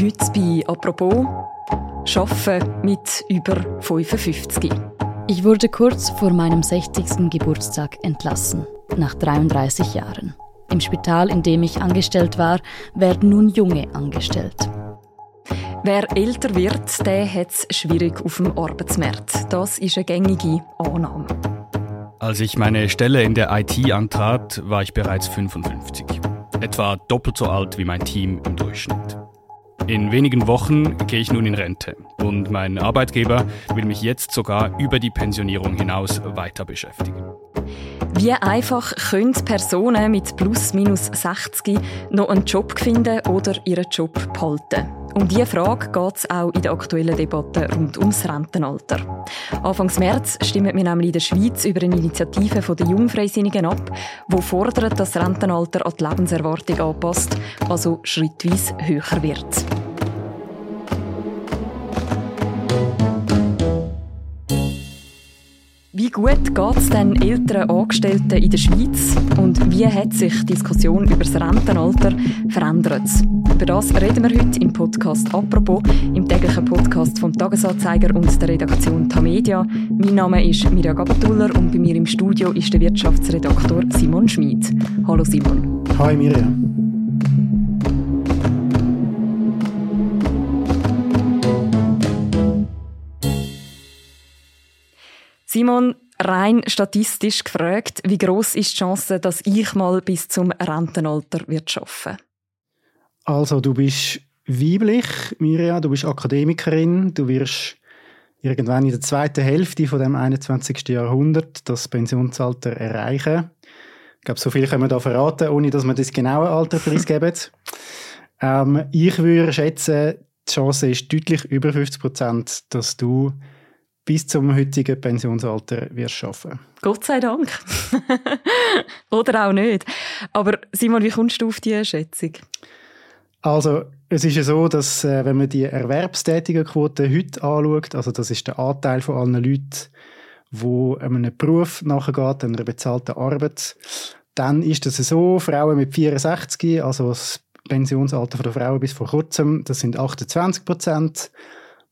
Heute bei «Apropos» Arbeiten mit über 55. Ich wurde kurz vor meinem 60. Geburtstag entlassen, nach 33 Jahren. Im Spital, in dem ich angestellt war, werden nun Junge angestellt. Wer älter wird, der hat es schwierig auf dem Arbeitsmarkt. Das ist eine gängige Annahme. Als ich meine Stelle in der IT antrat, war ich bereits 55. Etwa doppelt so alt wie mein Team im Durchschnitt. In wenigen Wochen gehe ich nun in Rente und mein Arbeitgeber will mich jetzt sogar über die Pensionierung hinaus weiter beschäftigen. Wie einfach können Personen mit plus minus 60 noch einen Job finden oder ihren Job behalten? Um diese Frage geht es auch in der aktuellen Debatte rund ums Rentenalter. Anfangs März stimmen wir nämlich in der Schweiz über eine Initiative der Jungfreisinnigen ab, die fordert, dass das Rentenalter an die Lebenserwartung anpasst, also schrittweise höher wird. Wie gut geht es den älteren Angestellten in der Schweiz und wie hat sich die Diskussion über das Rentenalter verändert? Über das reden wir heute im Podcast «Apropos», im täglichen Podcast vom Tagesanzeiger und der Redaktion Tamedia. Mein Name ist Mirja Gabatuller und bei mir im Studio ist der Wirtschaftsredaktor Simon Schmid. Hallo Simon. Hi Mirja. Simon, rein statistisch gefragt, wie groß ist die Chance, dass ich mal bis zum Rentenalter wird schaffen? Also du bist weiblich, Mirja, du bist Akademikerin, du wirst irgendwann in der zweiten Hälfte von dem 21. Jahrhundert das Pensionsalter erreichen. Ich glaube, so viel können wir da verraten, ohne dass wir das genaue Alter preisgeben. ähm, ich würde schätzen, die Chance ist deutlich über 50 Prozent, dass du bis zum heutigen Pensionsalter wirst schaffen. Gott sei Dank. Oder auch nicht. Aber Simon, wie kommst du auf diese Schätzung? Also, es ist ja so, dass äh, wenn man die Erwerbstätigenquote heute anschaut, also das ist der Anteil von allen Leuten, die einem Beruf nachgeht, einer bezahlten Arbeit, dann ist das so, Frauen mit 64, also das Pensionsalter der Frauen bis vor kurzem, das sind 28 Prozent.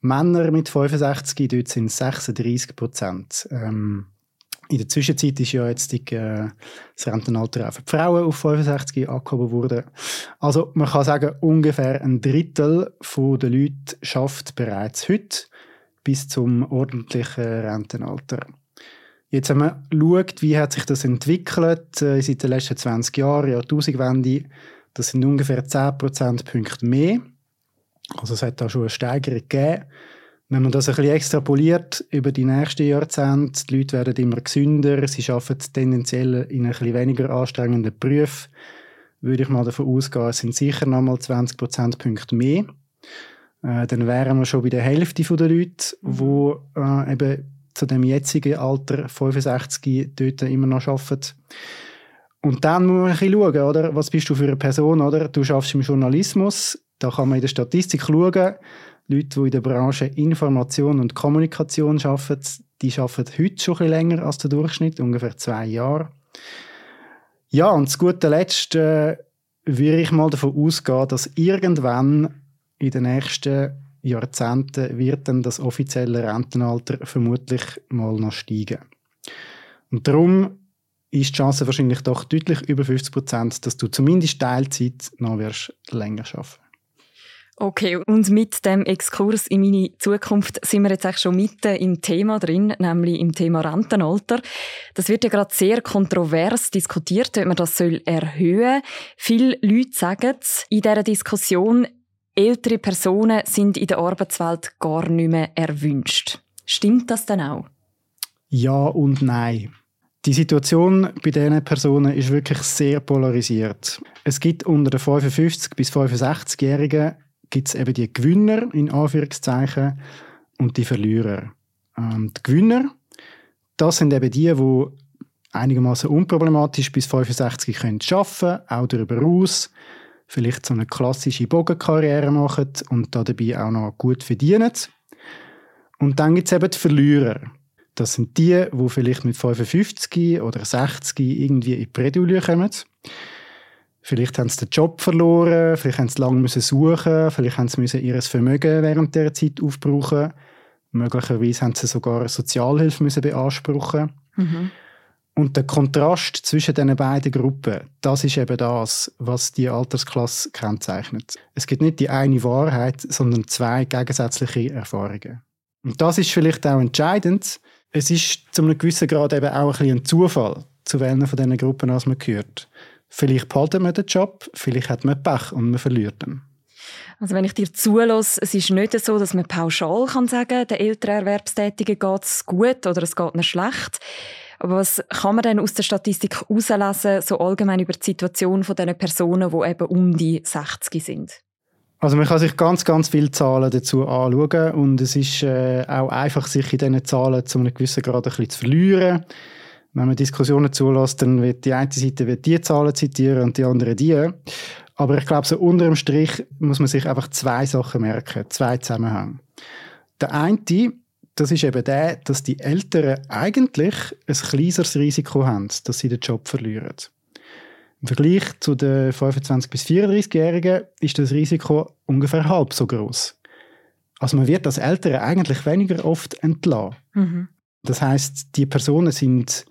Männer mit 65, dort sind es 36 Prozent. Ähm, in der Zwischenzeit ist ja jetzt die, äh, das Rentenalter auch für die Frauen auf 65 angehoben worden. Also man kann sagen, ungefähr ein Drittel der Leute schafft bereits heute bis zum ordentlichen Rentenalter. Jetzt, wenn man schaut, wie hat sich das entwickelt äh, seit den letzten 20 Jahren, Jahrtausendwende, das sind ungefähr 10 Prozentpunkte mehr. Also es hat da schon eine Steigerung gegeben. Wenn man das ein bisschen extrapoliert über die nächsten Jahrzehnte, die Leute werden immer gesünder, sie arbeiten tendenziell in ein bisschen weniger anstrengenden Berufen, würde ich mal davon ausgehen, es sind sicher noch mal 20 Prozentpunkte mehr. Äh, dann wären wir schon bei der Hälfte der Leute, die äh, eben zu dem jetzigen Alter 65 dort immer noch arbeiten. Und dann muss man ein bisschen schauen, oder? was bist du für eine Person? Oder? Du schaffst im Journalismus, da kann man in der Statistik schauen, Leute, die in der Branche Information und Kommunikation arbeiten, die arbeiten heute schon ein länger als der Durchschnitt, ungefähr zwei Jahre. Ja, und zu guter Letzt äh, würde ich mal davon ausgehen, dass irgendwann in den nächsten Jahrzehnten wird dann das offizielle Rentenalter vermutlich mal noch steigen. Und darum ist die Chance wahrscheinlich doch deutlich über 50 Prozent, dass du zumindest Teilzeit noch wirst länger arbeiten Okay, und mit dem Exkurs in meine Zukunft sind wir jetzt eigentlich schon mitten im Thema drin, nämlich im Thema Rentenalter. Das wird ja gerade sehr kontrovers diskutiert, ob man das soll erhöhen soll. Viele Leute sagen in dieser Diskussion, ältere Personen sind in der Arbeitswelt gar nicht mehr erwünscht. Stimmt das denn auch? Ja und nein. Die Situation bei diesen Personen ist wirklich sehr polarisiert. Es gibt unter den 55- bis 65-Jährigen gibt es eben die Gewinner, in Anführungszeichen, und die Verlierer. Ähm, die Gewinner, das sind eben die, die einigermaßen unproblematisch bis 65 können arbeiten, auch darüber hinaus, vielleicht so eine klassische Bogenkarriere machen und dabei auch noch gut verdienen. Und dann gibt es eben die Verlierer. Das sind die, die vielleicht mit 55 oder 60 irgendwie in die Bredouille kommen Vielleicht haben sie den Job verloren, vielleicht haben sie lange müssen suchen, vielleicht haben sie müssen ihr Vermögen während der Zeit aufbrauchen. Möglicherweise haben sie sogar Sozialhilfe müssen beanspruchen. Mhm. Und der Kontrast zwischen diesen beiden Gruppen, das ist eben das, was die Altersklasse kennzeichnet. Es gibt nicht die eine Wahrheit, sondern zwei gegensätzliche Erfahrungen. Und das ist vielleicht auch entscheidend. Es ist zu einem gewissen Grad eben auch ein, bisschen ein Zufall, zu welchen von diesen Gruppen als man gehört. Vielleicht behalten man den Job, vielleicht hat man Pech und man verliert ihn. Also wenn ich dir zulasse, es ist nicht so, dass man pauschal kann sagen kann, den älteren Erwerbstätigen geht es gut oder es geht ihnen schlecht. Aber was kann man denn aus der Statistik herauslesen, so allgemein über die Situation von diesen Personen, die eben um die 60 sind? Also man kann sich ganz, ganz viele Zahlen dazu anschauen und es ist äh, auch einfach, sich in diesen Zahlen zu einem gewissen Grad ein bisschen zu verlieren wenn man Diskussionen zulässt, dann wird die eine Seite wird die Zahlen zitieren und die andere die. Aber ich glaube, so unter dem Strich muss man sich einfach zwei Sachen merken, zwei Zusammenhänge. Der eine, das ist eben der, dass die Eltern eigentlich ein kleineres Risiko haben, dass sie den Job verlieren. Im Vergleich zu den 25- bis 34-Jährigen ist das Risiko ungefähr halb so groß. Also man wird als Eltern eigentlich weniger oft entlassen. Mhm. Das heißt, die Personen sind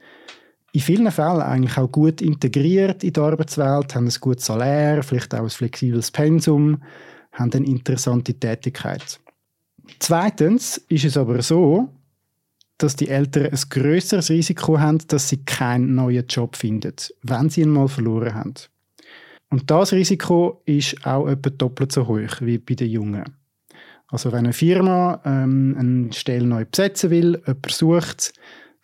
in vielen Fällen eigentlich auch gut integriert in die Arbeitswelt, haben ein gutes Salär, vielleicht auch ein flexibles Pensum, haben eine interessante Tätigkeit. Zweitens ist es aber so, dass die Eltern ein größeres Risiko haben, dass sie keinen neuen Job finden, wenn sie ihn mal verloren haben. Und das Risiko ist auch etwa doppelt so hoch wie bei den Jungen. Also wenn eine Firma ähm, eine Stelle neu besetzen will, jemand sucht,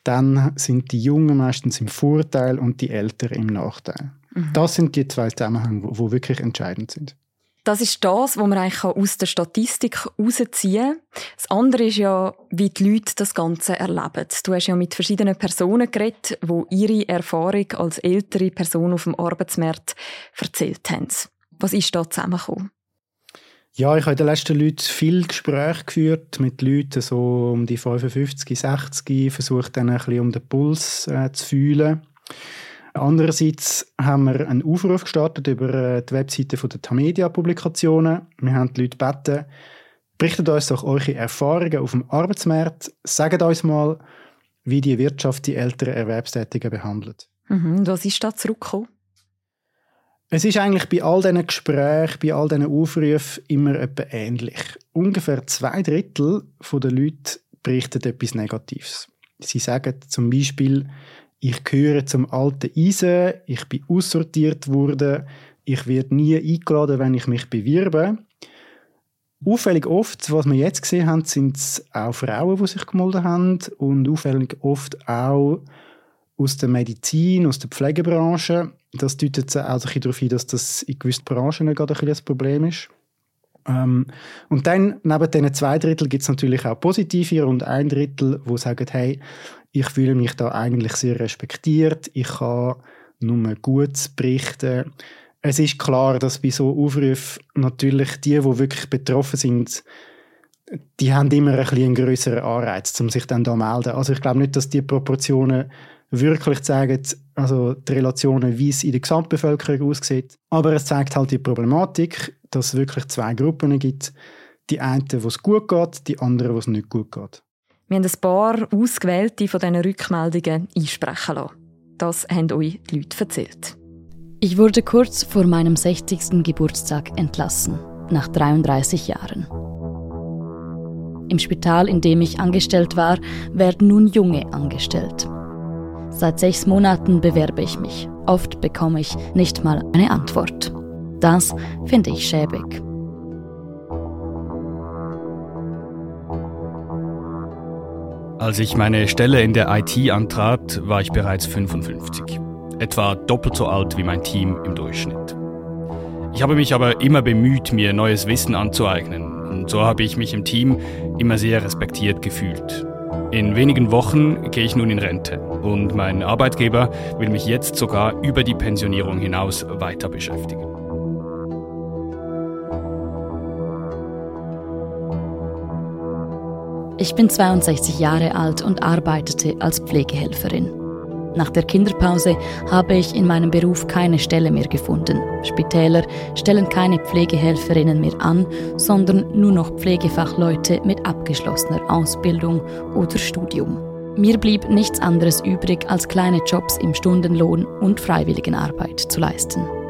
dann sind die Jungen meistens im Vorteil und die Älteren im Nachteil. Mhm. Das sind die zwei Zusammenhänge, wo, wo wirklich entscheidend sind. Das ist das, was man eigentlich aus der Statistik herausziehen kann. Das andere ist ja, wie die Leute das Ganze erleben. Du hast ja mit verschiedenen Personen geredet, die ihre Erfahrung als ältere Person auf dem Arbeitsmarkt erzählt haben. Was ist da zusammengekommen? Ja, ich habe in den letzten Leuten viel Gespräche geführt mit Leuten so um die 55, 60, versucht dann ein bisschen um den Puls äh, zu fühlen. Andererseits haben wir einen Aufruf gestartet über äh, die Webseite der Tamedia Publikationen. Wir haben die Leute gebeten, berichtet uns doch eure Erfahrungen auf dem Arbeitsmarkt. Sagt uns mal, wie die Wirtschaft die älteren Erwerbstätigen behandelt. Mhm, was ist da zurückgekommen? Es ist eigentlich bei all diesen Gesprächen, bei all diesen Aufrufen immer etwa ähnlich. Ungefähr zwei Drittel der Leute berichten etwas Negatives. Sie sagen zum Beispiel, ich gehöre zum alten Eisen, ich bin aussortiert worden, ich werde nie eingeladen, wenn ich mich bewirbe. Auffällig oft, was wir jetzt gesehen haben, sind es auch Frauen, die sich gemeldet haben und auffällig oft auch aus der Medizin, aus der Pflegebranche. Das deutet auch darauf hin, dass das in gewissen Branchen gerade ein, ein Problem ist. Ähm, und dann, neben diesen zwei Drittel, gibt es natürlich auch positive und ein Drittel, wo sagen, hey, ich fühle mich da eigentlich sehr respektiert, ich kann nur gut berichten. Es ist klar, dass bei so Aufrufen natürlich die, die wirklich betroffen sind, die haben immer ein bisschen einen grösseren Anreiz, um sich dann da zu melden. Also ich glaube nicht, dass die Proportionen wirklich zeigen, also die Relationen, wie es in der Gesamtbevölkerung aussieht. Aber es zeigt halt die Problematik, dass es wirklich zwei Gruppen gibt. Die einen, wo es gut geht, die anderen, wo es nicht gut geht. Wir haben ein paar ausgewählte von diesen Rückmeldungen einsprechen lassen. Das haben euch die Leute erzählt. Ich wurde kurz vor meinem 60. Geburtstag entlassen, nach 33 Jahren. Im Spital, in dem ich angestellt war, werden nun Junge angestellt. Seit sechs Monaten bewerbe ich mich. Oft bekomme ich nicht mal eine Antwort. Das finde ich schäbig. Als ich meine Stelle in der IT antrat, war ich bereits 55. Etwa doppelt so alt wie mein Team im Durchschnitt. Ich habe mich aber immer bemüht, mir neues Wissen anzueignen. Und so habe ich mich im Team immer sehr respektiert gefühlt. In wenigen Wochen gehe ich nun in Rente und mein Arbeitgeber will mich jetzt sogar über die Pensionierung hinaus weiter beschäftigen. Ich bin 62 Jahre alt und arbeitete als Pflegehelferin. Nach der Kinderpause habe ich in meinem Beruf keine Stelle mehr gefunden. Spitäler stellen keine Pflegehelferinnen mehr an, sondern nur noch Pflegefachleute mit abgeschlossener Ausbildung oder Studium. Mir blieb nichts anderes übrig, als kleine Jobs im Stundenlohn und Freiwilligenarbeit zu leisten.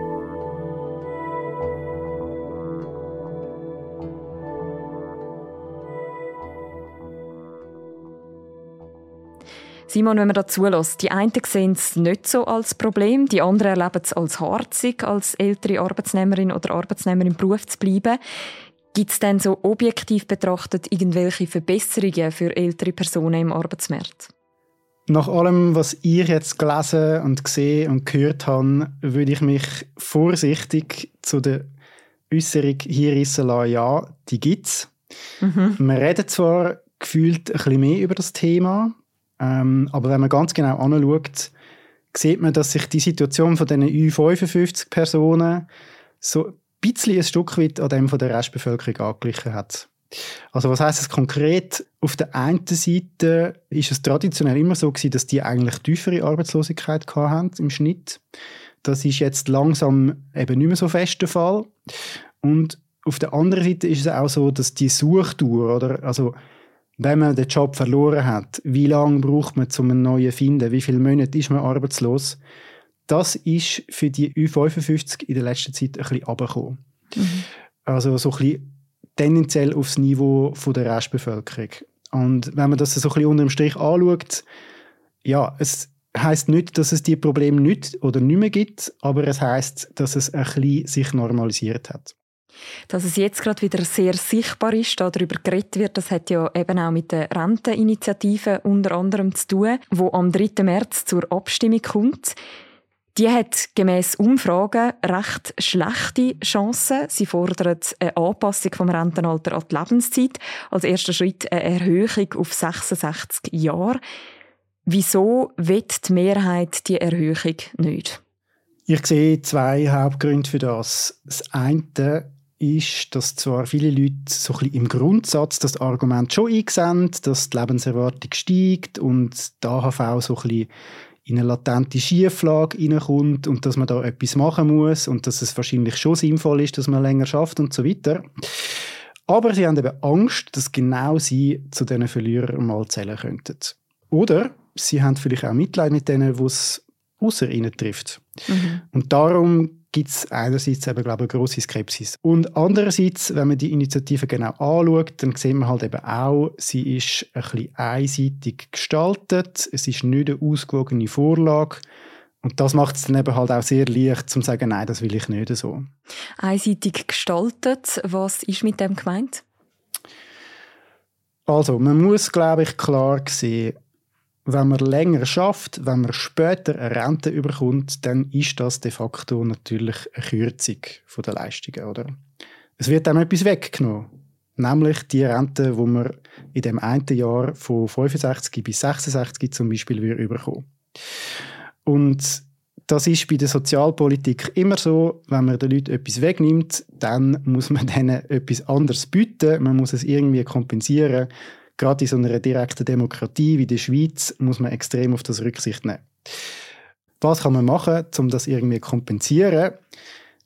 Simon, wenn man da zulässt, die einen sehen es nicht so als Problem, die anderen erleben es als harzig, als ältere Arbeitsnehmerin oder Arbeitsnehmer im Beruf zu bleiben. Gibt es denn so objektiv betrachtet irgendwelche Verbesserungen für ältere Personen im Arbeitsmarkt? Nach allem, was ich jetzt gelesen und gesehen und gehört habe, würde ich mich vorsichtig zu der Äußerung hier rissen lassen, ja, die gibt es. Mhm. Wir reden zwar gefühlt ein bisschen mehr über das Thema, ähm, aber wenn man ganz genau anschaut, sieht man, dass sich die Situation von diesen Ü55-Personen so ein bisschen ein Stück weit an dem von der Restbevölkerung angeglichen hat. Also was heißt es konkret? Auf der einen Seite ist es traditionell immer so gewesen, dass die eigentlich tiefere Arbeitslosigkeit haben im Schnitt. Das ist jetzt langsam eben nicht mehr so fest der Fall. Und auf der anderen Seite ist es auch so, dass die Suchtour oder also wenn man den Job verloren hat, wie lange braucht man, um einen neuen zu finden, wie viele Monate ist man arbeitslos, das ist für die Ü55 in der letzten Zeit ein bisschen runtergekommen. Mhm. Also so ein bisschen tendenziell aufs Niveau von der Restbevölkerung. Und wenn man das so ein bisschen unter dem Strich anschaut, ja, es heißt nicht, dass es die Probleme nicht oder nicht mehr gibt, aber es heißt, dass es ein bisschen sich normalisiert hat. Dass es jetzt gerade wieder sehr sichtbar ist, darüber geredet wird, das hat ja eben auch mit der Renteninitiative unter anderem zu tun, wo am 3. März zur Abstimmung kommt. Die hat gemäß Umfragen recht schlechte Chancen. Sie fordert eine Anpassung vom Rentenalter an die Lebenszeit. Als erster Schritt eine Erhöhung auf 66 Jahre. Wieso wird die Mehrheit die Erhöhung nicht? Ich sehe zwei Hauptgründe für das. Das eine ist, dass zwar viele Leute so ein bisschen im Grundsatz das Argument schon einsehen, dass die Lebenserwartung steigt und die AHV so ein bisschen in eine latente Schieflage reinkommt und dass man da etwas machen muss und dass es wahrscheinlich schon sinnvoll ist, dass man länger schafft und so weiter. Aber sie haben eben Angst, dass genau sie zu diesen Verlierern mal zählen könnten. Oder sie haben vielleicht auch Mitleid mit denen, die es außer ihnen trifft. Mhm. Und darum gibt es einerseits eben, glaube ich, eine grosse Skepsis. Und andererseits, wenn man die Initiative genau anschaut, dann sieht man halt eben auch, sie ist ein bisschen einseitig gestaltet. Es ist nicht eine ausgewogene Vorlage. Und das macht es dann eben halt auch sehr leicht, zu sagen, nein, das will ich nicht so. Einseitig gestaltet, was ist mit dem gemeint? Also, man muss, glaube ich, klar sehen, wenn man länger schafft, wenn man später eine Rente überkommt, dann ist das de facto natürlich eine Kürzung der Leistungen, oder? Es wird dann etwas weggenommen, nämlich die Rente, wo man in dem einen Jahr von 65 bis 66 zum Beispiel wieder überkommen. Und das ist bei der Sozialpolitik immer so, wenn man den Leuten etwas wegnimmt, dann muss man denen etwas anderes bieten, man muss es irgendwie kompensieren gerade in so einer direkten Demokratie wie der Schweiz muss man extrem auf das Rücksicht nehmen. Was kann man machen, um das irgendwie zu kompensieren?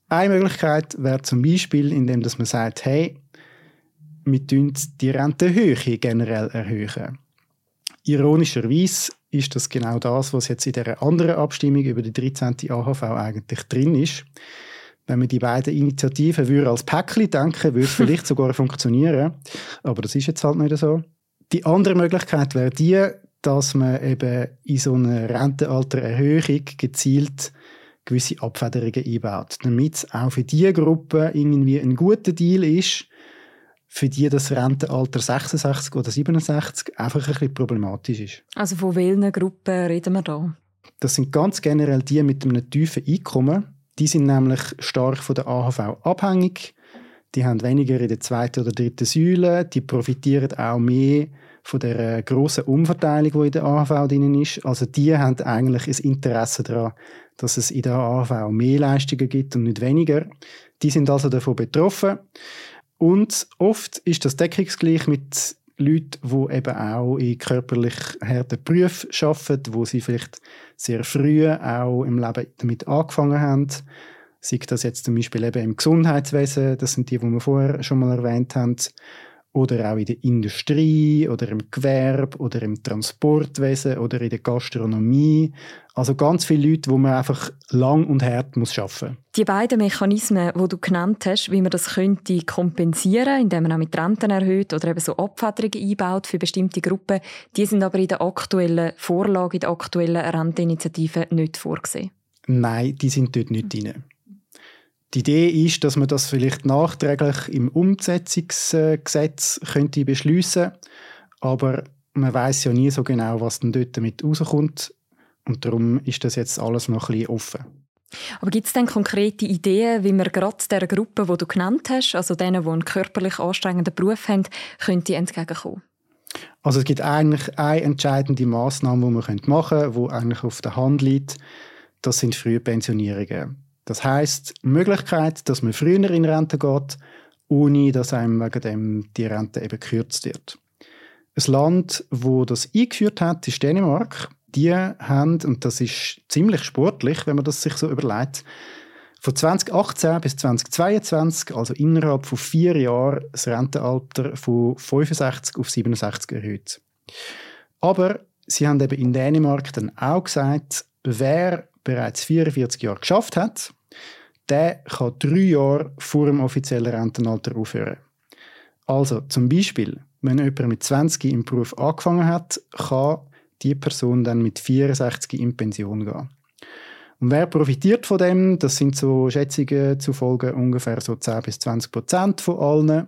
Eine Möglichkeit wäre zum Beispiel, indem man sagt, hey, wir tun die Rentehöhe generell erhöhen. Ironischerweise ist das genau das, was jetzt in der anderen Abstimmung über die 13. AHV eigentlich drin ist. Wenn man die beiden Initiativen würde als Päckchen denken, würde es vielleicht sogar funktionieren. Aber das ist jetzt halt nicht so. Die andere Möglichkeit wäre die, dass man eben in so einer Rentenaltererhöhung gezielt gewisse Abfederungen einbaut, damit es auch für diese Gruppe irgendwie ein guter Deal ist, für die das Rentenalter 66 oder 67 einfach ein bisschen problematisch ist. Also von welchen Gruppen reden wir da? Das sind ganz generell die mit einem tiefen Einkommen. Die sind nämlich stark von der AHV abhängig die haben weniger in der zweiten oder dritten Säule, die profitieren auch mehr von der grossen Umverteilung, die in der AHV drin ist. Also die haben eigentlich ein Interesse daran, dass es in der AHV mehr Leistungen gibt und nicht weniger. Die sind also davon betroffen. Und oft ist das deckungsgleich mit Leute, die eben auch in körperlich harten Berufen arbeiten, wo sie vielleicht sehr früh auch im Leben damit angefangen haben. Sei das jetzt zum Beispiel eben im Gesundheitswesen, das sind die, die wir vorher schon mal erwähnt haben, oder auch in der Industrie oder im Gewerbe oder im Transportwesen oder in der Gastronomie. Also ganz viele Leute, wo man einfach lang und hart muss arbeiten Die beiden Mechanismen, die du genannt hast, wie man das könnte kompensieren, indem man auch mit Renten erhöht oder eben so Abfederungen einbaut für bestimmte Gruppen, die sind aber in der aktuellen Vorlage, in der aktuellen Renteninitiative nicht vorgesehen. Nein, die sind dort nicht drin. Die Idee ist, dass man das vielleicht nachträglich im Umsetzungsgesetz könnte beschließen, aber man weiß ja nie so genau, was dann dort damit rauskommt und darum ist das jetzt alles noch ein bisschen offen. Aber gibt es denn konkrete Ideen, wie man gerade der Gruppe, die du genannt hast, also denen, die einen körperlich anstrengenden Beruf haben, könnte entgegenkommen? Also es gibt eigentlich eine entscheidende Maßnahme, die man machen könnte, die eigentlich auf der Hand liegt. Das sind Frühpensionierungen. Das heißt Möglichkeit, dass man früher in Rente geht, ohne dass einem wegen dem die Rente eben gekürzt wird. Ein Land, wo das eingeführt hat, ist Dänemark. Die haben, und das ist ziemlich sportlich, wenn man das sich so überlegt, von 2018 bis 2022, also innerhalb von vier Jahren, das Rentenalter von 65 auf 67 erhöht. Aber sie haben eben in Dänemark dann auch gesagt, wer bereits 44 Jahre geschafft hat, der kann drei Jahre vor dem offiziellen Rentenalter aufhören. Also zum Beispiel, wenn jemand mit 20 im Beruf angefangen hat, kann die Person dann mit 64 in Pension gehen. Und wer profitiert von dem? Das sind so Schätzungen zufolge ungefähr so 10 bis 20 Prozent von allen.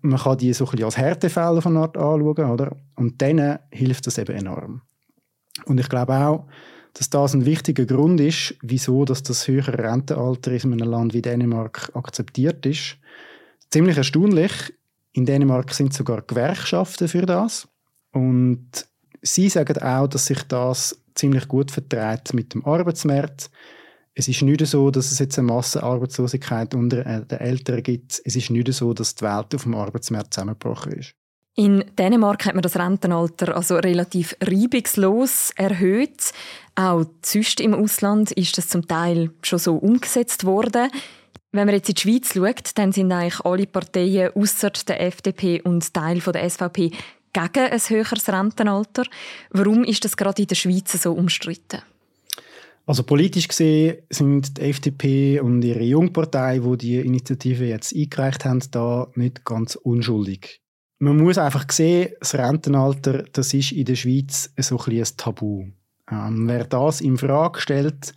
Man kann die so ein bisschen als Härtefälle von Art anschauen, oder? Und denen hilft das eben enorm. Und ich glaube auch, dass das ein wichtiger Grund ist, wieso dass das höhere Rentenalter in einem Land wie Dänemark akzeptiert ist. Ziemlich erstaunlich. In Dänemark sind sogar Gewerkschaften für das. Und sie sagen auch, dass sich das ziemlich gut verträgt mit dem Arbeitsmarkt. Es ist nicht so, dass es jetzt eine Massenarbeitslosigkeit unter den Eltern gibt. Es ist nicht so, dass die Welt auf dem Arbeitsmarkt zusammengebrochen ist. In Dänemark hat man das Rentenalter also relativ reibungslos erhöht. Auch sonst im Ausland ist das zum Teil schon so umgesetzt worden. Wenn man jetzt in die Schweiz schaut, dann sind eigentlich alle Parteien außer der FDP und Teil der SVP gegen ein höheres Rentenalter. Warum ist das gerade in der Schweiz so umstritten? Also politisch gesehen sind die FDP und ihre Jungpartei, wo die, die Initiative jetzt eingereicht haben, da nicht ganz unschuldig. Man muss einfach sehen, das Rentenalter, das ist in der Schweiz so ein, ein Tabu. Ähm, wer das in Frage stellt,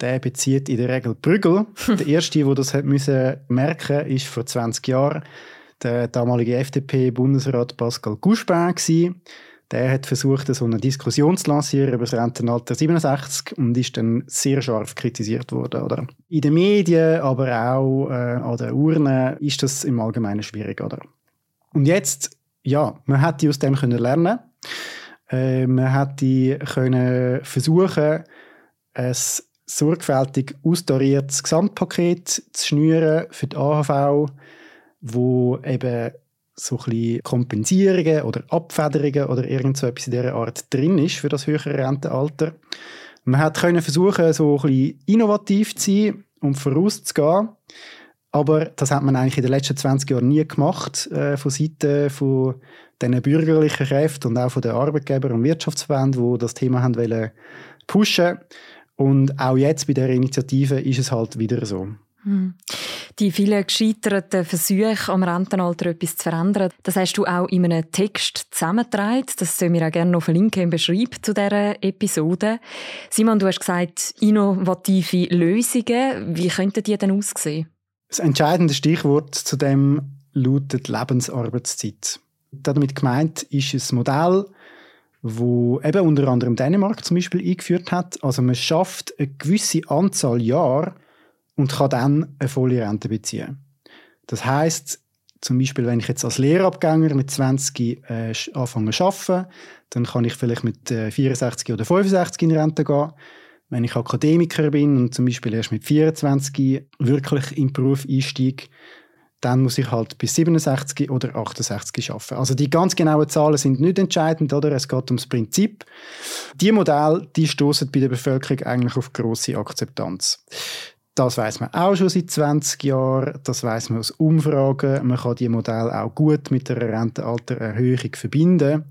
der bezieht in der Regel Prügel. der erste, der das hat müssen merken, ist vor 20 Jahren der damalige FDP-Bundesrat Pascal Couchepin Der hat versucht, so eine Diskussion zu lancieren über das Rentenalter 67 und ist dann sehr scharf kritisiert worden. Oder? In den Medien, aber auch äh, an den Urnen ist das im Allgemeinen schwierig. Oder? Und jetzt, ja, man hätte aus dem können lernen äh, man hätte können versuchen, ein sorgfältig austariertes Gesamtpaket zu schnüren für die AHV, wo eben so ein Kompensierungen oder Abfederungen oder irgend so etwas in dieser Art drin ist für das höhere Rentenalter. Man hätte können versuchen, so ein bisschen innovativ zu sein und vorauszugehen. Aber das hat man eigentlich in den letzten 20 Jahren nie gemacht, äh, von Seiten von den bürgerlichen Kräften und auch von den Arbeitgeber- und Wirtschaftsverbänden, die das Thema haben wollen pushen. Und auch jetzt bei der Initiative ist es halt wieder so. Hm. Die vielen gescheiterten Versuche, am Rentenalter etwas zu verändern, das hast du auch in einem Text zusammengetragen. Das sollen wir auch gerne noch verlinken im Beschreib zu dieser Episode. Simon, du hast gesagt, innovative Lösungen. Wie könnten die denn aussehen? Das entscheidende Stichwort zu dem lautet Lebensarbeitszeit. Damit gemeint ist ein Modell, wo eben unter anderem Dänemark zum Beispiel eingeführt hat. Also man schafft eine gewisse Anzahl Jahre und kann dann eine volle Rente beziehen. Das heißt zum Beispiel, wenn ich jetzt als Lehrabgänger mit 20 äh, anfange zu arbeiten, dann kann ich vielleicht mit äh, 64 oder 65 in Rente gehen wenn ich Akademiker bin und zum Beispiel erst mit 24 wirklich in den Beruf einsteige, dann muss ich halt bis 67 oder 68 arbeiten. Also die ganz genauen Zahlen sind nicht entscheidend, oder? Es geht ums Prinzip. Die Modelle, die stoßen bei der Bevölkerung eigentlich auf große Akzeptanz. Das weiß man auch schon seit 20 Jahren. Das weiß man aus Umfragen. Man kann die Modelle auch gut mit der Rentenaltererhöhung verbinden.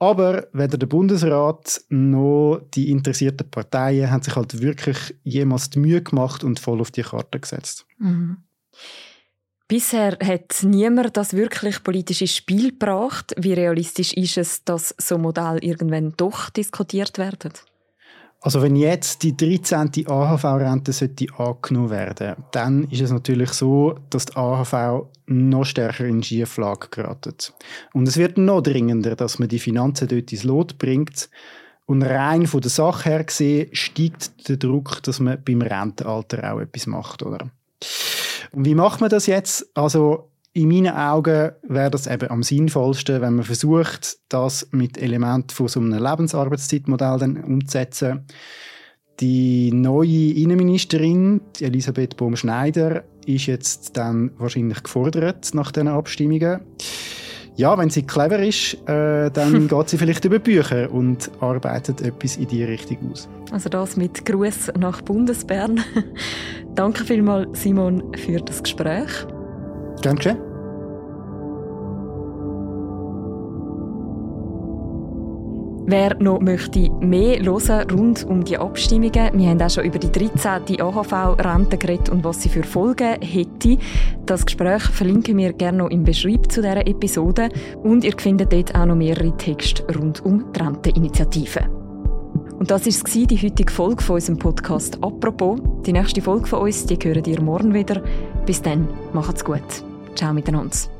Aber weder der Bundesrat noch die interessierten Parteien haben sich halt wirklich jemals die Mühe gemacht und voll auf die Karte gesetzt. Mhm. Bisher hat niemand das wirklich politische Spiel gebracht. Wie realistisch ist es, dass so Modelle irgendwann doch diskutiert werden? Also wenn jetzt die 13. AHV-Rente angenommen werden dann ist es natürlich so, dass die AHV noch stärker in Schieflage geraten. Und es wird noch dringender, dass man die Finanzen dort ins Lot bringt. Und rein von der Sache her gesehen steigt der Druck, dass man beim Rentenalter auch etwas macht, oder? Und wie macht man das jetzt? Also in meinen Augen wäre das eben am sinnvollsten, wenn man versucht, das mit Elementen von so einem Lebensarbeitszeitmodell dann umzusetzen. Die neue Innenministerin, Elisabeth Bohm-Schneider, ist jetzt dann wahrscheinlich gefordert nach diesen Abstimmungen. Ja, wenn sie clever ist, äh, dann geht sie vielleicht über Bücher und arbeitet etwas in die Richtung aus. Also das mit Gruß nach Bundesbern. Danke vielmals, Simon, für das Gespräch. Geschehen. Wer noch möchte mehr hören rund um die Abstimmungen, wir haben auch schon über die 13. AHV-Rente geredet und was sie für Folgen hätte. Das Gespräch verlinken wir gerne noch im Beschreib zu dieser Episode und ihr findet dort auch noch mehrere Texte rund um die Renteninitiative. Und das war die heutige Folge von unserem Podcast «Apropos». Die nächste Folge von uns, die hören ihr morgen wieder. Bis dann, macht's gut. Ciao miteinander.